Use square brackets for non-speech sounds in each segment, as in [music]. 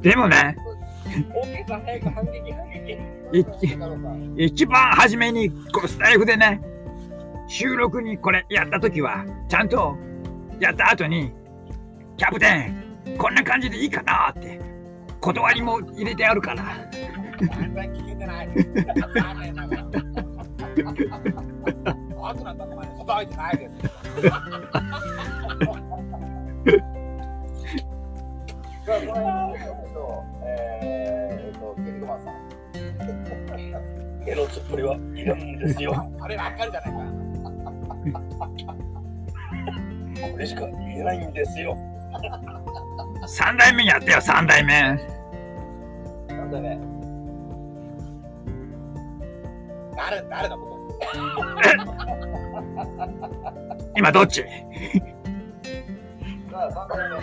でもね、一番初めにこうスタイフでね、収録にこれやったときは、ちゃんとやった後に、キャプテン、こんな感じでいいかなって、断りも入れてあるから。[laughs] ん。毛の突っ張りはいるんですよ。そればっかりじゃないか。これしか言えないんですよ。3代目やってよ、3代目。なんだね。誰誰のこと今どっちさあ、三代目、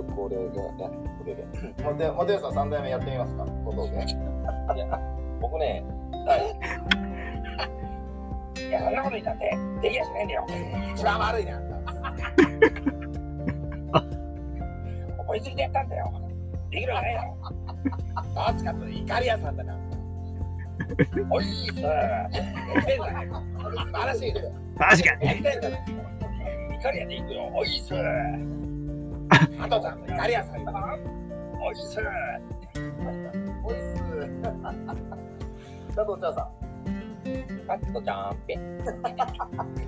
ーと、これが、あこれで。モテ、モテさん三代目やってみますか？小道具。僕ね、いや、そんなこと言ったって、できやしないんだよ。一番悪いな。思いついてやったんだよ。できるわよ。どっちかっていうと怒り屋さんだな。おいしっ。素晴らしいね。確かに。怒り屋でいくよ。おいし。あとちゃんと怒り屋さんだな。おいしいさ。おいっす。佐藤茶さあとちゃんぺ。ん。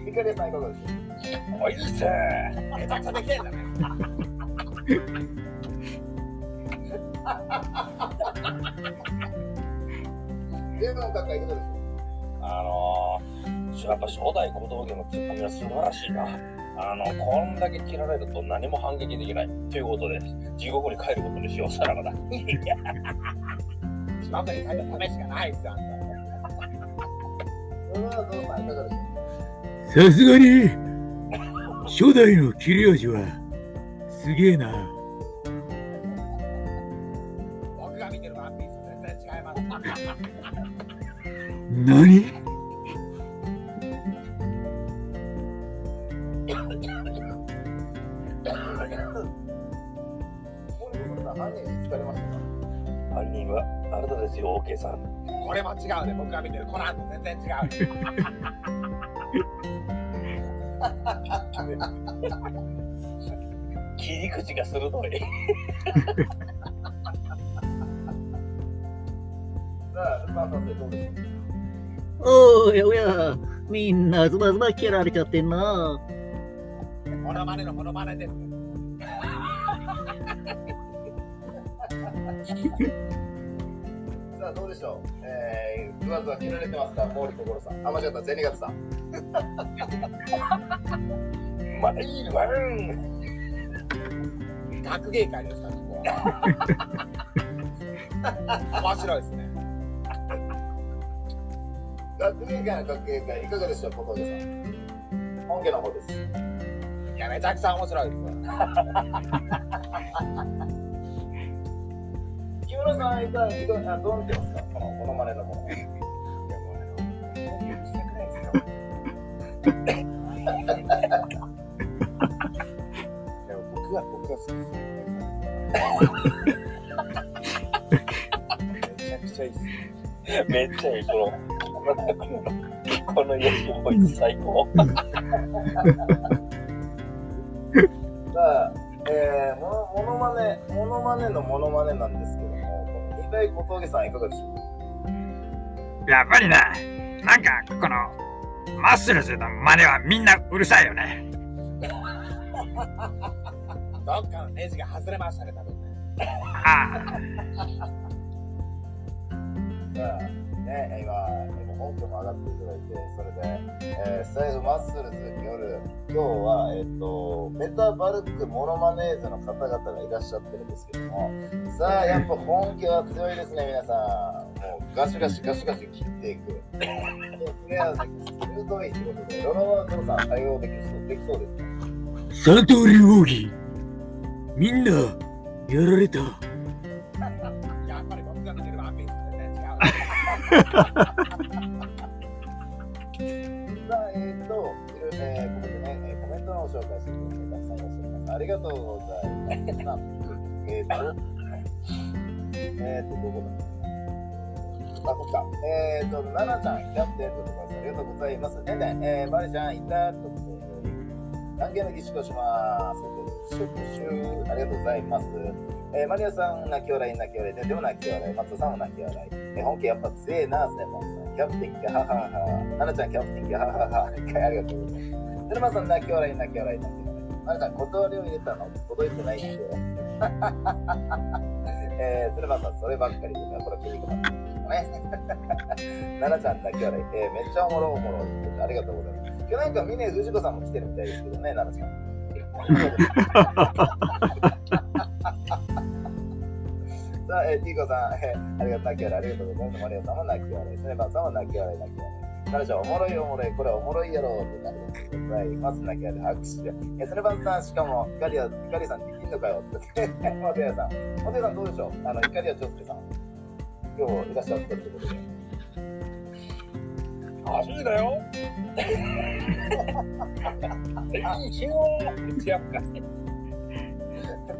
いかりさんいかがですか。おいしいさ。めちゃくちゃできてんだね。ゲームの閣下いかがですか。あのー、やっぱ初代小道具のツッコミは素晴らしいな。あの、こんだけ切られると何も反撃できない。ということで、地獄に帰ることにしよう、さらばだ。地獄に帰るためしかないっすよ、あんさすか。さすがに、初代の切れ味は、すげえな。僕が見てるワンピースと全然違います。[laughs] 何？違うね。僕が見てるコナンと全然違う。[laughs] 切り口が鋭い。おやおや、みんなズバズバ切られちゃってんな。モノマネのモノマネです。どうでしょう？えー、グワズは切られてますか、毛利心さん。あ、間違った、銭形さん。[laughs] まあいいわん。学芸会ですか、ここは。面白いですね。学芸会の学芸会、いかがでしょう、小峠さん？本家の方です。いや、めちゃくちゃ面白いです。木村さん、いかいかあどう見てますか、このモノマネのもの。でも僕は僕は好きですよ。めちゃくちゃいいっす。めっちゃいい。この、このヤシボイス最高。さあ、えー、モノモノマネ、モノマネのモノマネなん。ですけども、この二代小峠さん、いかがでしょう？やっぱりね、なんか、この、マッスルズの真似はみんなうるさいよね。どっかのネジが外れましたね、多分ね。あさ [laughs] あ、ね、今、今本拠も上がっていただいて、それで、えー、スタイルマッスルズ夜、今日は、えっ、と、メタバルクモノマネーズの方々がいらっしゃってるんですけども、さあ、やっぱ本家は強いですね、皆さん。もうガシガシガシガシ切っていく。でクレアで鋭いってことで、ロロワードさん対応できそうできそうですね。あ、三刀流奥義。みんな、やられた。えっ、と、い。ろいろえーここでね、えーコメントのを紹介してくれてたくさんいらっしゃいます。ありがとうございます。えっと、えっと、どこだあ、こっか。えっと、ななちゃん、キャプテンとかありがとうございます。ねんねん、えー、マリちゃん、いたとことで、断言の儀式をします。シュッシュありがとうございます。えーマリアさん、泣き笑い、泣き笑い、ででも泣き笑い、松田さんも泣き笑い。えー本家やっぱ強えな、スネマンさん。キャプテン、キャハハハ。ななちゃん、キャプテン、キャハハハ。ありがとうございます。セルマさん、泣き笑い、泣き笑い、泣き笑い。ななちゃん、断りを入れたの届いてないんで。[laughs] えー、セルマさん、そればっかりで、これ、筋肉マン。ね。ななちゃん、泣き笑い。えーめっちゃおもろおもろ。ありがとうございます。今日なんか、峰藤子さんも来てるみたいですけどね、ななちゃん。[laughs] さあ、えー、ティーコさん、えーありがとう、泣き笑い、ありがとうございます。マリアさんも泣き笑い、スネバンさんも泣き笑い、泣き笑い。彼女はおもろいおもろい、これはおもろいやろうってなるでございます。泣き笑い、拍手で。えー、スネバンさん、しかも、イカリア、イカリさんできんのかよって。モテヤさん、モテヤさんどうでしょうあの、イカリア長介さん、今日いらっしゃったってことで。初めてだよ。全然違うか。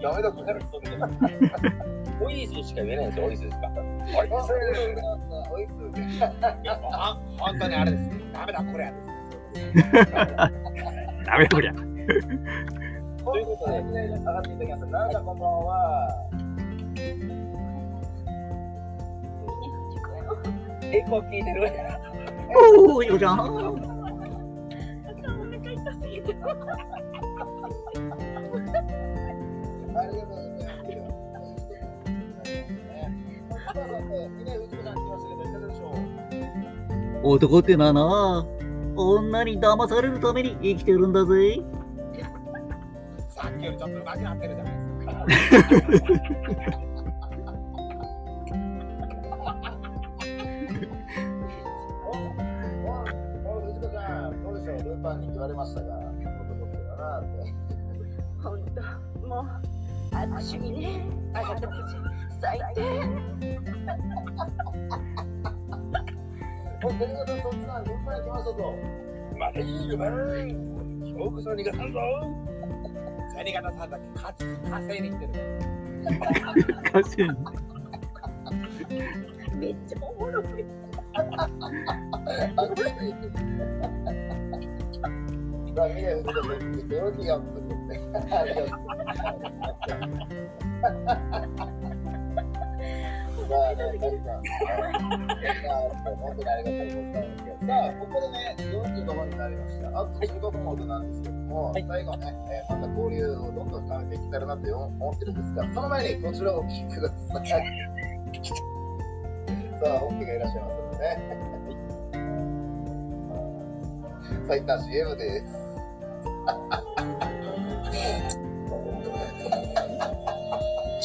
ダメだ、これ。オイスしか言えないんですよ、オイスしか。オイあスおいしいあ本当にあれです。ダメだ、これやダメだこりゃ。ということで、上がっていただきます。なん、こん。ばん。は。エコー聞いてるおーよじゃん。ありがとうございます。男ってのはな、女に騙されるために生きてるんだぜ。さっきよりちょっと上手くなってるじゃないですか。おお藤子ちゃん、どうでしょう、ルーパンに言われましたが、男ってだなって。本当もう握手にねあなたたち最低お、ということで、そっちさん、ルーパンに来ま。だいいよ、まだいよ。今日こそ逃がさんぞ。銭形さんだけ勝ち稼いできてる。かしい。めっちゃおもろい、まあ、みんな藤子さん、喜びがってって。ありがとう。まあね、確かに。本当にありがとうございます。さあ、ここでね、45分になりました。あと15分ほどなんですけども、最後ね、えーまた交流をどんどん深めていけたらなと思ってるんですが、その前にこちらをお聞きください。さあ、本家がいらっしゃいますのでね。さあ、一旦 CM です。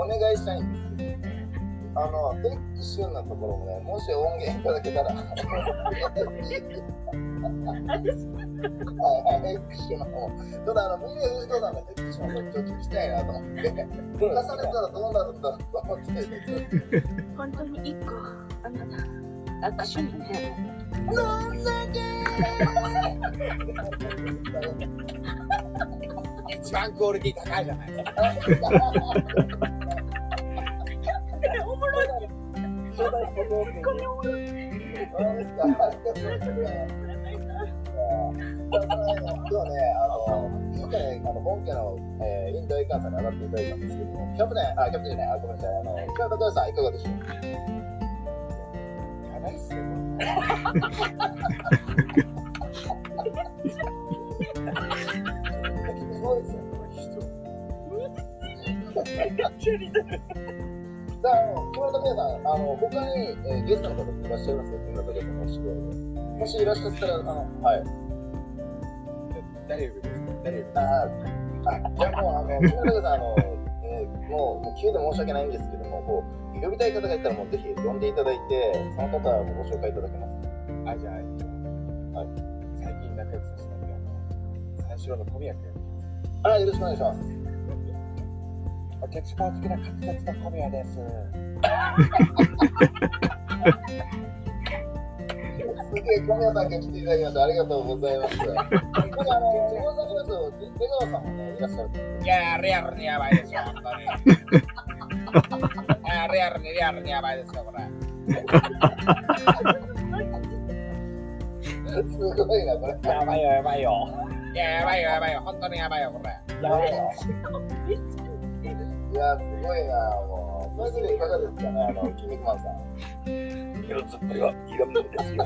お願いしたいんですけど、あの、テックシュンのところもね、もし音源いただけたら、はい。はい、テックシュの方、ちょっとあの、みんな藤子さんのテックシュの方、ちょっと聞きたい。なと思って、重ねたらどうなるんだろうと思って、本当に一個あなた握手にね一番クオリティ高い。じゃない。ですか。今日ね、あの、今回、あの、本家の、えー、インドエイカーさんに上がっていただいたんですけども、キャプテン、あ、キャプテンじゃない、あ、ごめんなさい、あの、北高さん、いかがでしょうやばいっすよ、これ。すごいですよ、これ、人。さあ、あの、木村拓哉さん、あの、他に、えーゲストの方いらっしゃいますよ、木村拓哉さんのお知り合いで。もしいらっしゃったら、あの、はい。誰呼ぶんですか誰呼ぶんですあ、じゃあもう、あの、木村さん、あの、えーもう、もう急で申し訳ないんですけども、こう、呼びたい方がいたら、もうぜひ呼んでいただいて、その方はご紹介いただけます。あ、じゃあ、はい最近仲良くさせてもらった三四郎の小宮君。あ、よろしくお願いします。私公的な滑舌の小宮です。すげえ、小宮さんが来ていただきました。ありがとうございます。これ、あの、出川さんもね、いらっしゃる。いやー、リアルにやばいですよ、本当に。いやーリアルにリアルにやばいですよ、これ。すごいな、これ。やばいよ、やばいよ。いや、やばいよ、やばいよ、本当にやばいよ、これ。やばいよ。いや、すごいな、も。う。マジでいかがですかね、あの、キン肉マンさん。色つっぷりはいらんのですよ。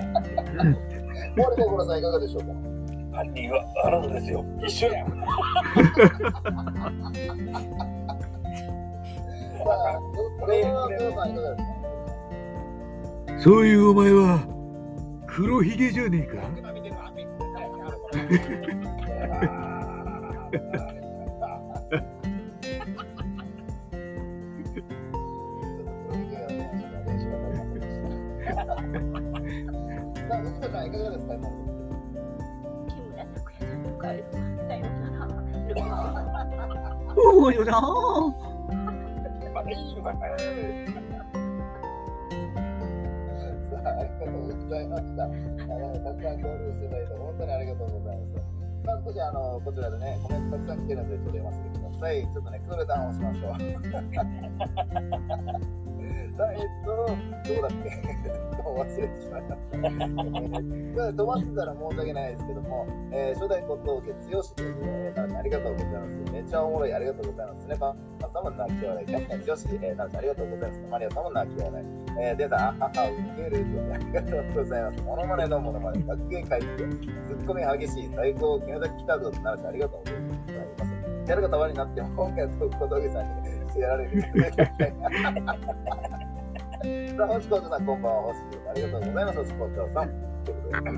森所さん、いかがでしょうか犯人はあなたですよ。一緒や。ん、そういうお前は黒ひげじゃねえかの木村拓哉さんの帰るさよなら。おいよなまだいいのかな。さあ、ありがとうございました。あのたくさん交流していただいて、本当にありがとうございます。さあ、少しあのこちらでね、コメントたくさん来てるので、ちょっと読ませてください。ちょっとね、クールダウンをしましょう。えっと、どうだっけ？[laughs] 忘れてしまいました。えー飛ばしてたら申し訳ないですけども、えー初代骨董家剛という、えー、なんありがとうございます。めちゃおもろい、ありがとうございますね。パパさも泣き笑い、キャプテン剛、えー、なありがとうございます。マリアさんも泣き笑い。えー、でさん、あはは、ウケるとありがとうございます。モノマネのモノマネ、学芸会って、ツッコミ激しい、最高、宮崎来たぞとなるちゃんありがとうございます。キャラがたまになっても、本家と小峠さんにしてやられる。[laughs] さあ、星子さん、こんばんは。星子さん、ありがとうございます。星子さん。ということで、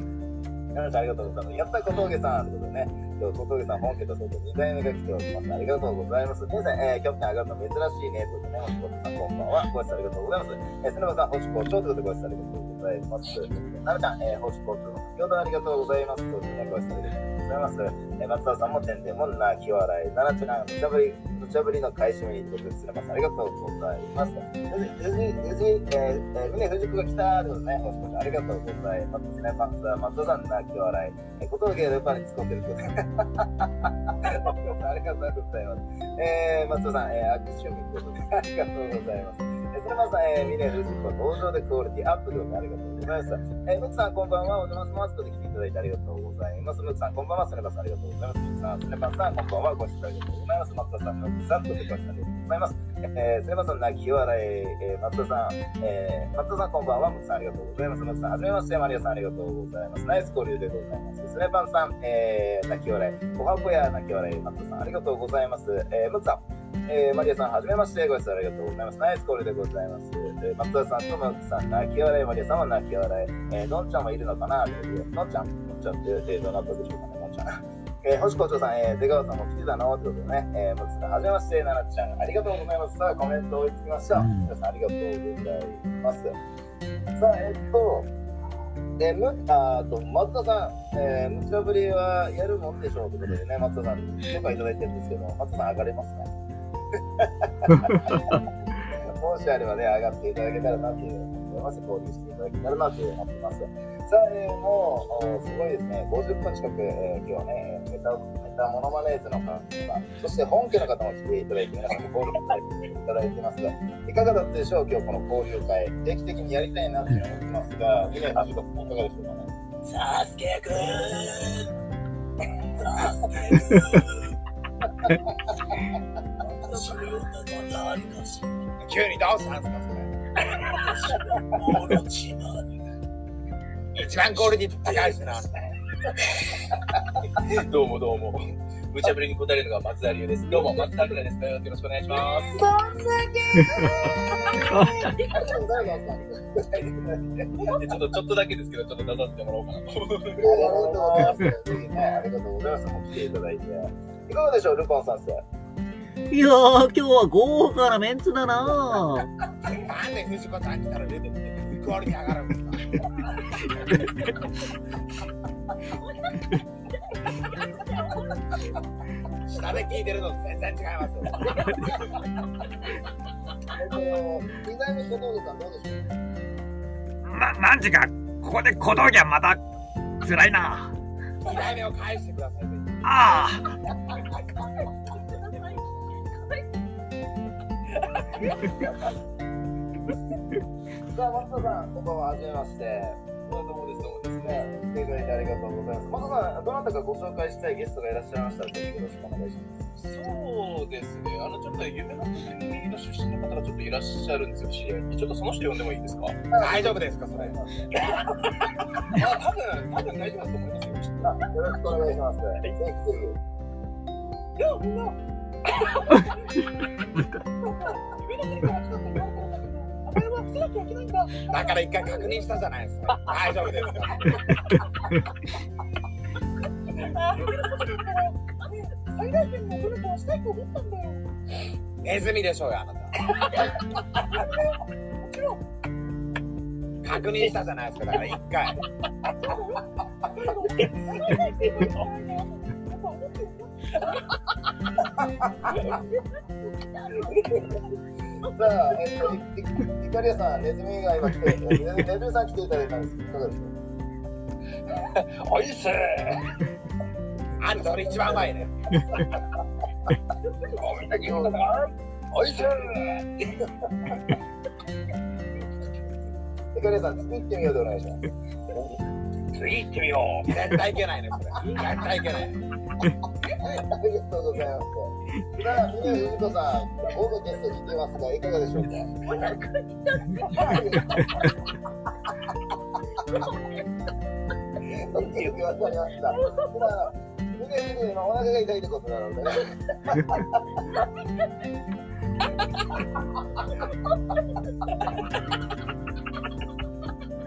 皆さんありがとうございます。やった小峠さんということでね、今日小峠さん、本家と外2代目が来ております。ありがとうございます。皆さん、えー、キャプテン上がるの珍しいね。ということでね、星子さん、こんばんは。ご挨拶ありがとうございます。えー、瀬沼さん、星子長ということでご挨拶ありがとうございます。なるちゃん、えー、星子長、先ほどありがとうございます。ということでね、ご挨拶ありがとうございます。えー、松田さんも、てんてんも泣き笑い。奈々ちゃん、無茶ぶり、無茶ぶりの買い占めにということで、瀬沼さん、ありがとうございます。藤井、藤井、えー、えー、峰藤子が来たということね、星子ちゃん、ありがとうございます。ね、松田、松田さん、泣き笑い。えー、小峠ルパンに突っ込んでるということで、松田さん、ありがとうございます。えー、松田さん、えー、握手を見ということで、ありがとうございます。えー、それまさん、えー、峰藤子、登場でクオリティアップということで、ありがとうございます。えー、ムクさん、こんばんは。お邪魔します。と来ていただいてありがとうございます。ムクさん、こんばんは。スネバさん、ありがとうございます。ムクさん、スネバさん、こんばんは。ご視聴ありがとうございます。松田さん、ムクさん、とご視聴ありがとうございます。えー、スネバさん、泣き笑い、えー、松田さん、えー、松田さん、こんばんは。ムクさん、ありがとうございます。ムクさん、はじめまして。マリアさん、ありがとうございます。ナイス交流でございます。スネバンさん、えー、泣き笑い、おはこや泣き笑い、松田さん、ありがとうございます。えー、ムクさん、えー、マリアさん、はじめまして。ご視聴ありがとうございます。ナイスコールでございます。えー、松田さんとマクさん、泣き笑い、マリアさんは泣き笑い。えー、のんちゃんもいるのかな？というのんちゃん、のんちゃんって、えー、どなたでしょうかね、のんちゃん。えー、星校長さん、えー、出川さんも来てたの？ということでね、えー、ムクさん、はじめまして、奈々ちゃん、ありがとうございます。さあ、コメント追いつきました。うん皆さん、ありがとうございます。さあ、えっと、えー、むあーと松田さん、えー、無茶ぶりはやるもんでしょうということでね、松田さん、許可いただいてるんですけど、松田さん、上がれますか？もしあればね、上がっていただけたらなという思います。交流していただけたらなと思ってます。さあ、えーもう、おすごいですね、50分近く、えー今日はね、メタ、メタモノマネーズの方、そして本家の方も来ていただいて、皆さん交流していただいてますが、いかがだったでしょう、今日この交流会。定期的にやりたいなと思ってますが、峰橋といかがでしょうかね。サスケくん。サスケくん。急にどうしたんですか、それ。私はオロチマル。一番クオリティ高いですな。どうもどうも。無茶ぶりに答えるのが松田龍です。どうも、松田龍です。よろしくお願いします。誰がわかるでちょっと、ちょっとだけですけど、ちょっと出させてもらおうか？なと。ありがとうございます。ね、ありがとうございます。来ていただいて。いかがでしょう、ルパン先生。いやー、今日は豪華なメンツだななんで藤子ちゃん来たら出てきてクオリティ上がるんですか下で聞いてるのと全然違いますよ。えっと、二代目小峠さんどうでしょうな、なんちゅうか、ここで小峠はまた辛いな。二代目を返してください。ぜひあさあ、松田さん、こんばんは、はじめまして。どうもです、どうもです。ね、来ていただいてありがとうございます。松田さん、どなたかご紹介したいゲストがいらっしゃいましたら、ぜひよろしくお願いします。そうですね。あの、ちょっと夢の国の出身の方がちょっといらっしゃるんですよ、知り合いに。ちょっとその人呼んでもいいですか？大丈夫ですか、それ。あ、多分、多分大丈夫だと思いますよ。よろしくお願いします。ぜひぜいや、みんだ。から一回確認したじゃないです。か。大丈夫です。か。最大限の努力はしたいと思ったんだよ。ネズミでしょうよ、あなた。もちろん。確認したじゃないです。か、だから一回。さあ、えっと、イカリアさん、ネズミが今来て、ネズミさん来ていただいたんですけど、いかがですかおいっすあんたそれ一番うまいね。おみんな聞くかなおいっすイカリアさん、次行ってみようでお願いします。次行ってみよう。絶対いけないね、それ。絶対いけない。ありがとうございます。さあ、峰さん、ゲスト来てますが、いかがでしょうかよくわかりました。ただ、峰お腹が痛いってことなので、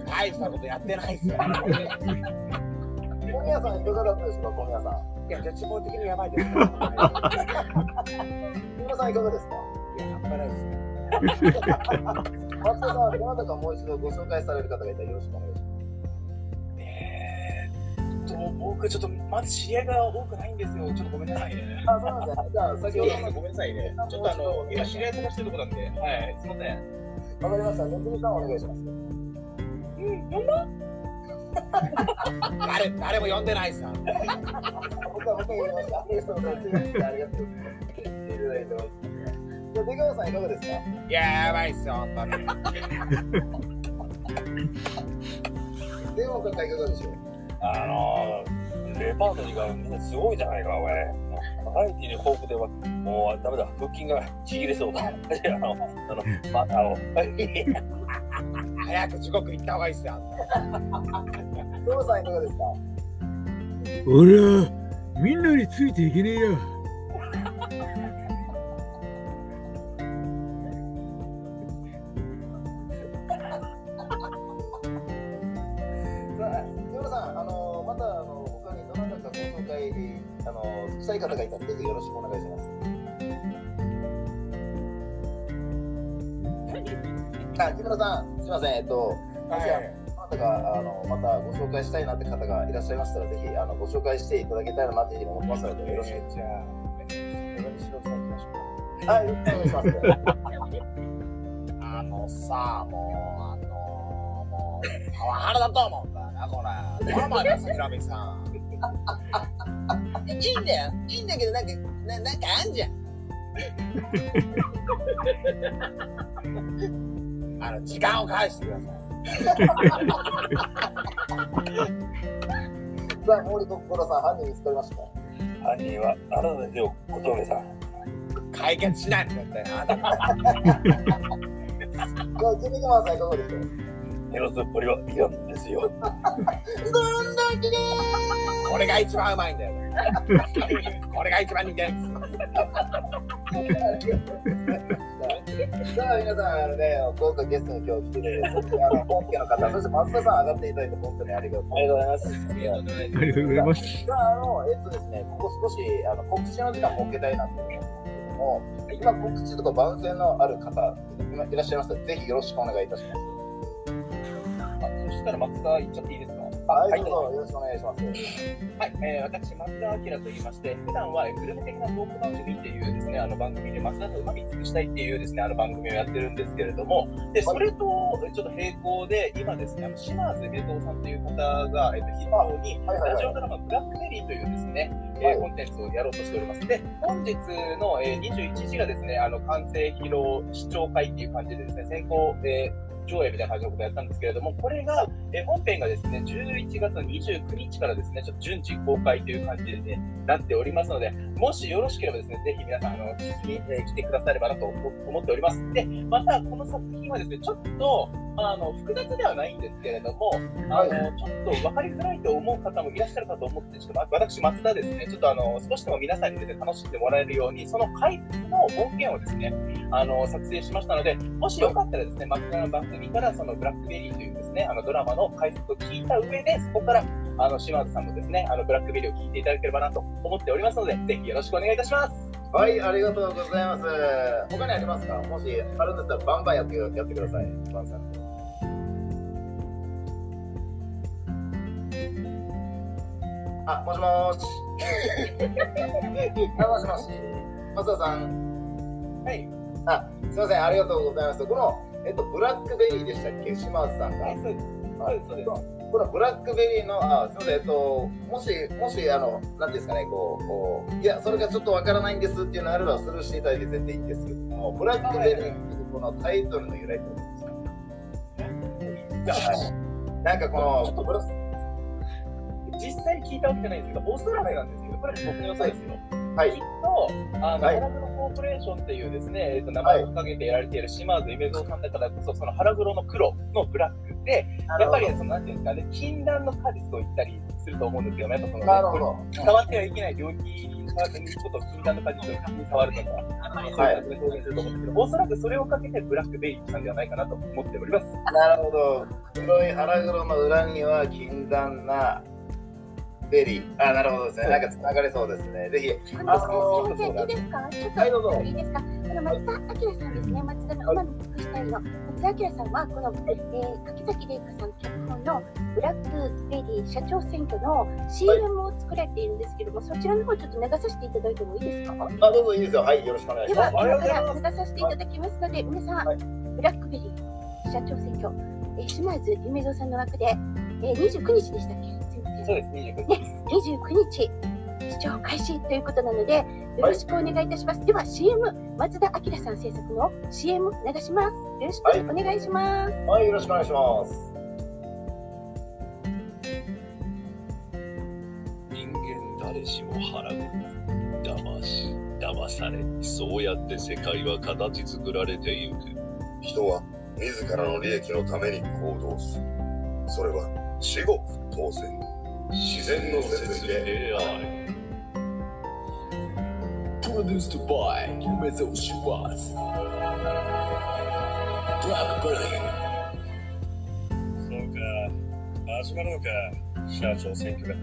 大したことやってないっすよ。[laughs] 小宮さんいかがだったでしょうか、小宮さん。いや、絶望的にやばいです。い木村さんいかがですか？や、やっぱないっすね。松田さん、どなたかもう一度ご紹介される方がいたらよろしくお願いします。えーっと、僕ちょっとまだ知り合いが多くないんですよ。ちょっとごめんなさいね。あ、そうなんですね。じゃあ、先ほどのごめんなさいね。ちょっとあの、今知り合い探してるとこなんで、はい、すいません。わかりました。ネズミさんお願いします。うん、呼んだ [laughs] 誰、誰も呼んでないっすよ。僕は僕は言いました。ありがとうございます。ありがとうございます。いただいてます。じゃあ、出川さんいかがですか？いや、やばいっすよ、本当に。電話方いかがでしょうあのー、レパートリーがみんなすごいじゃないか、お前。バラエティーに豊富では、もうダメだ、腹筋がちぎれそうだ。[laughs] あの、あの、ま、あの、早く地獄行った方がいいっすよ。トムさんいかがですか？俺はみんなについていけねえよ。さあ、ヨさん、あのまたあの他にどなたかご紹介あのしたい方がいたらぜひよろしくお願いします。あ、木村さん、すみません、えっと、もしあどなたかあのまたご紹介したいなって方がいらっしゃいましたら、ぜひあのご紹介していただけたらなというふうに思ってますので、よろしく。じゃあ、白さん行きましょうはい、よろしくお願いします。あのさ、もう、あのもう、パワハラだと思うんだよな、これ。どう思います、ひろみさん。いいんだよ。いいんだけど、なんか、ななんかあんじゃん。あの、時間を返してください。さあ、森心さん、犯人見つかりました？犯人はあなたですよ、小峠さん。解決しないんだってな。じゃあ、ジミグマンさん、いかがでしょうヘロスポリは嫌ですよ。[laughs] これが一番うまいんだよ。[laughs] これが一番人間 [laughs] さあ、皆さん、あのね、豪華ゲストに今日来てる、そしてあの本家の方、そして松田さん上がっていただいて、本当にありがとう。ありがとうございます。ありがとうございます。さあ、あの、えっとです。ね、ここ少しあの告知の時間設けたいなと思うんです。けども、今告知とか番宣のある方、今いらっしゃいましたら、ぜひよろしくお願いいたします。あそしたら松田行っちゃっていいです。かはい、どうぞよろしくお願いします。はい、えー、私、松田明と言いまして、普段はえーグルメ的なトーク番組っていうですね、あの番組で、松田とうまみ尽くしたいっていうですね、あの番組をやってるんですけれども、で、それとちょっと並行で、今ですね、あの島津恵蔵さんという方が、えっと、筆頭に、はいはいはい。ラジオドラマ、ブラックベリーというですね、えーはいコンテンツをやろうとしております。で、本日の、えー21時がですね、あの、完成披露視聴会っていう感じでですね、先行、えー上映みたいな感じのことをやったんですけれども、これが、え本編がですね、11月の29日からですね、ちょっと順次公開という感じでね、なっておりますので、もしよろしければですね、ぜひ皆さん、あの、聞きに、えー来てくださればなと思っております。で、また、この作品はですね、ちょっと、あの、複雑ではないんですけれども、あの、ちょっと分かりづらいと思う方もいらっしゃるかと思って、ちょっとま私、松田ですね、ちょっとあの、少しでも皆さんにですね、楽しんでもらえるように、その解説の音源をですね、あの、作成しましたので、もしよかったらですね、松田の番組から、そのブラックベリーというですね、あの、ドラマの解説を聞いた上で、そこから、あの、島津さんのですね、あの、ブラックベリーを聞いていただければなと思っておりますので、ぜひよろしくお願いいたします。はい、ありがとうございます。他にありますか？もしあるんだったら、バンバンやってやってください。バンさん。あ、もしもーし。[laughs] あ、もしもし。松田さん。はい。あ、すみません、ありがとうございます。この、えっと、ブラックベリーでしたっけ？島津さんが。はいそうですそうですこのブラックベリーの、あ、すみません、えっと、もし、もし、あの、なんですかね、こう、こういや、それがちょっとわからないんですっていうのがあれば、スルーしていただいて全然いいんですけども、ブラックベリーっていうこのタイトルの由来ってことですかはい。なんかこの、ブラ実際に聞いたわけじゃないんですけど、オーストラリアなんですけど、これ僕の予想ですよ。はいきっと、あの、はい腹黒コーポレーションっていうですね、えっと、名前を掲げてやられている島津夢蔵さんだからこそ、その腹黒の黒のブラックで、やっぱりその、なんていうんですかね、禁断の果実と言ったりすると思うんですけども、やっぱその、なるほど。触ってはいけない領域に触ることを禁断の果実を触るとか、そういう感じで表現すると思うんですけど、おそらくそれをかけてブラックベリーしたんではないかなと思っております。なるほど。黒い腹黒の裏には禁断なベリー。あ、なるほどですね。なんか繋がりそうですね。ぜひ。ああののすみません、いいですか？ちょっと、はいどうぞいいですかこの松田明さんですね、松田のうまみ尽くしたいの。松田明さんは、この、えー、柿崎玲香さん脚本のブラックベリー社長選挙の CM を作られているんですけども、そちらの方ちょっと流させていただいてもいいですか？あ、どうぞいいですよ。はい、よろしくお願いしでは、ます。今から流させていただきますので、皆さん、はいブラックベリー社長選挙、えー、島津夢蔵さんの枠で、えー、29日でしたっけ？そうです、29日です。29日視聴開始ということなのでよろしくお願いいたします、では CM 松田明さん制作の CM 流しますよろしくお願いします、はい、よろしくお願いします。人間誰しも腹黒騙し騙されそうやって世界は形作られてゆく人は自らの利益のために行動する。それは至極当然。自然の摂理でである。Produced by 夢蔵シュワーツ Blackberry そうか始まるのか社長選挙が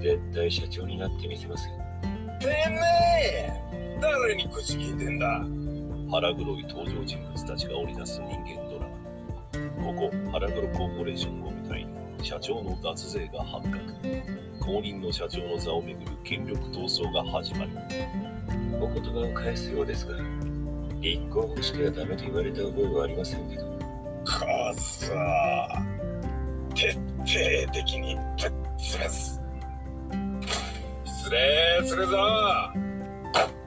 絶対社長になってみせますてめえ誰に口聞いてんだ？腹黒い登場人物たちが織り出す人間ドラマ。ここ腹黒コーポレーションを社長の脱税が発覚後任の社長の座をめぐる権力闘争が始まるお言葉を返すようですが立候補してはダメと言われた覚えはありませんけどかさ徹底的にぶっ潰す失礼するぞ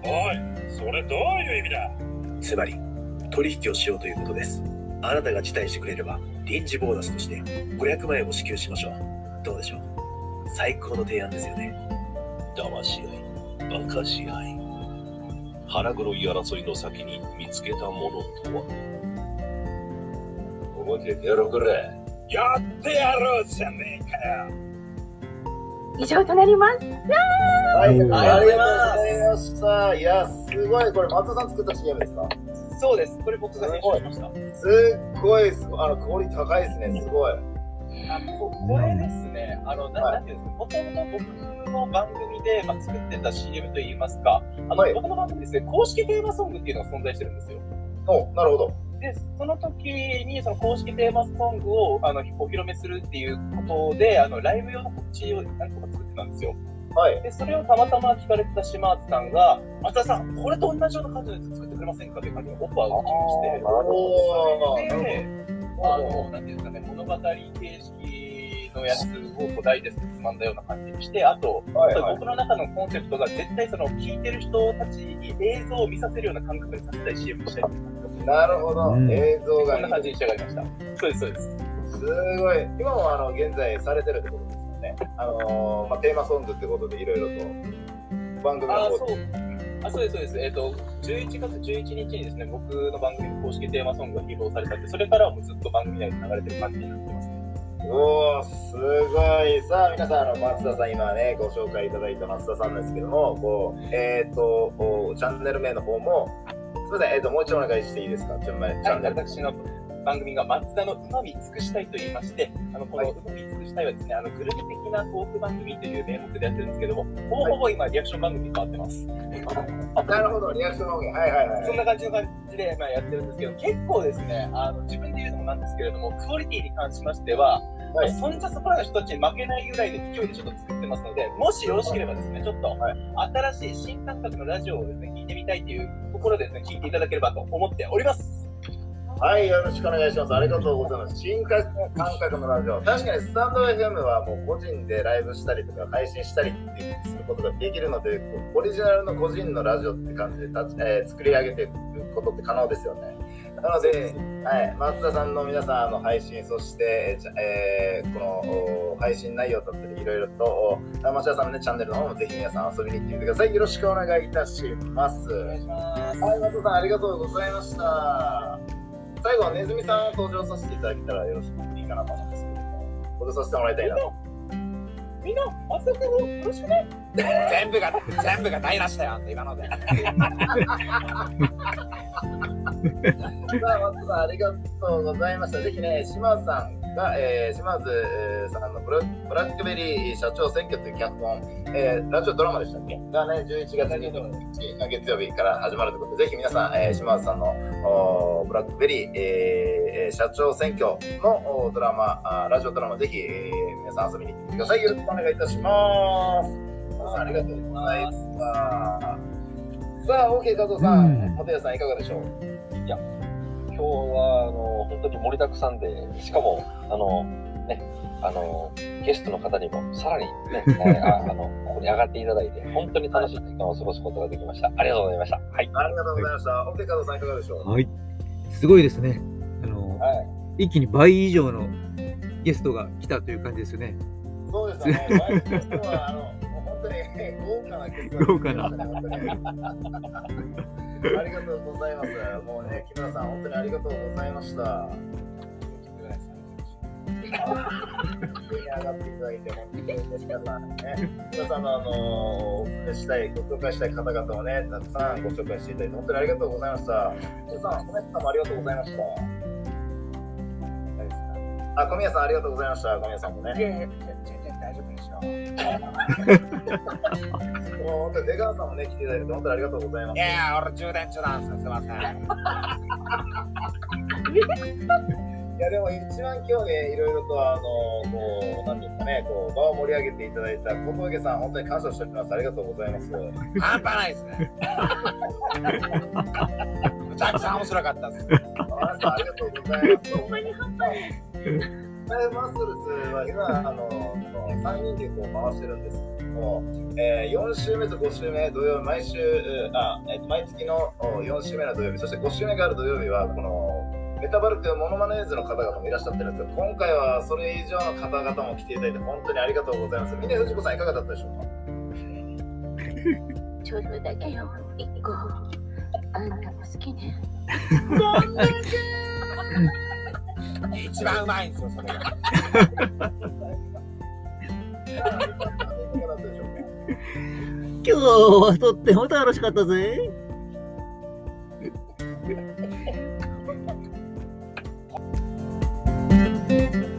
おいそれどういう意味だつまり取引をしようということです。あなたが辞退してくれれば臨時ボーナスとして500万円を支給しましょう。どうでしょう？最高の提案ですよね。騙し合い馬鹿し合。い腹黒い争いの先に見つけたものとは？表出ろくれやってやろうじゃねえかよ。以上となります。はい、ありりがとうございます。がとうございました。いや、すごい、これ松田さん作った CM ですか？そうです。これ僕が編集しました。すっごいすごい、あの、クオリティ高いですね、すごい。あここれですね、あの、ななんていうんですか、もともと僕の番組で、まあ、作ってた CM といいますか、あの、はい僕の番組ですね、公式テーマソングっていうのが存在してるんですよ。お、なるほど。で、その時に、その公式テーマソングをあのお披露目するっていうことで、あの、ライブ用の告知を何個か作ってたんですよ。はい。で、それをたまたま聞かれてた島津さんが、松田さん、これと同じような感じのやつ作ってくれませんか？っていう感じのオファーを打ちまして、それで、あの、なんていうんですかね、物語形式のやつをこう大ですつまんだような感じにして、あと、はいはい僕の中のコンセプトが絶対その聞いてる人たちに映像を見させるような感覚にさせたい CM をしたいなるほど。うん映像がいいこんな感じに仕上がりました。そうです、そうです。すごい。今もあの現在されてるってこと。あのーまあ、テーマソングってことでいろいろと番組のあ、方そう。あ、そうです、そうです。えっ、と、11月11日にですね、僕の番組の公式テーマソングが披露されたんで、それからはもうずっと番組内で流れてる感じになってますね。おーすごいさあ皆さんあの松田さん今ねご紹介いただいた松田さんですけどもこうえっ、とおチャンネル名の方もすみませんえっ、ともう一度お願いしていいですか？チャンネルチャンネル私の番組が松田のうまみ尽くしたいと言いまして、あのこのうまみ尽くしたいはですね、あのグルメ的なトーク番組という名目でやってるんですけども、ほぼほぼ今リアクション番組に変わってます。[laughs] なるほどリアクションの方がはいはいはいそんな感じの感じで、まあ、やってるんですけど、結構ですね、あの自分で言うのもなんですけれども、クオリティに関しましては、はい。そんじゃそこらの人たちに負けないぐらいの勢いでちょっと作ってますので、もしよろしければですね、ちょっと、新しい新感覚のラジオをですね、聞いてみたいというところでですね、聞いていただければと思っております。はい、よろしくお願いします。ありがとうございます。新感覚のラジオ。確かにスタンド FM はもう個人でライブしたりとか配信したりっていうすることができるので、オリジナルの個人のラジオって感じで立ち、えー作り上げていくことって可能ですよね。なので、はい、松田さんの皆さんの配信、そして、えーこのお配信内容だったり、いろいろと、お松田さんの、ね、チャンネルの方もぜひ皆さん遊びに行ってみてください。よろしくお願いいたします。お願いします。はい、松田さん、ありがとうございました。最後はねずみさんを登場させていただけたらよろしくいいかなと思うんですけども、登場させてもらいたいなと。みんな、松田君をよろしくね。全部が、全部が台無しだよ、あんた今ので。さあ、松田さん、ありがとうございました。ぜひね、島津さんが、えー、島津さんのブラブラックベリー社長選挙という脚本、えーラジオドラマでしたっけ？がね、11月22日月曜日から始まるということで、ぜひ皆さん、えー、島津さんのおブラックベリー、えー社長選挙のおドラマあ、ラジオドラマ、ぜひ、えー皆さん遊びに行ってみてください。よろしくお願いいたします。皆さんありがとうございました。さあ、OK、加藤さん、うん本谷さん、いかがでしょう？今日はあの本当に盛りだくさんで、しかもあのねあのゲストの方にもさらにね、[laughs] あのここに上がっていただいて本当に楽しい時間を過ごすことができました。ありがとうございました。はい。ありがとうございました。OK、加藤さん、いかがでしょう？はい。すごいですね。あの、はい。一気に倍以上のゲストが来たという感じですよね。そうですね。本当に豪華なゲストが豪華なありがとうございます。もうね、木村さん、本当にありがとうございました。上に上がっていただいて、本当に皆さんね、皆さんのあの、お勧めしたい、ご紹介したい方々をね、たくさんご紹介していただいて、本当にありがとうございました。皆さん、小宮さんもありがとうございました。あ、小宮さん、ありがとうございました。小宮さんもね。いやいや、全然大丈夫ですよ。もう本当に出川さんもね、来ていただいて、本当にありがとうございます。いや俺充電中なんですよ、すいません。[laughs] いや、でも一番今日ね、いろいろと、あの、こう、なんていうんですかね、こう、場を盛り上げていただいた小峠さん、本当に感謝しております。ありがとうございます。半端ないですね。むちゃくちゃ面白かったです。あありがとうございます。ほんまに半端ない。マッスルズは今、あの、3人でこう回してるんですけども、えー、4週目と5週目、土曜日、毎週、あ、えっと、毎月のお4週目の土曜日、そして5週目がある土曜日は、この、メタバルクモノマネーズの方々もいらっしゃってるんですけど、今回はそれ以上の方々も来ていただいて、本当にありがとうございます。峰藤子さん、いかがだったでしょうか？[laughs] ちょっとだけよ。一個。あんたも好きね。一番うまいんですよ、それが。今日はとっても楽しかったぜ。[laughs]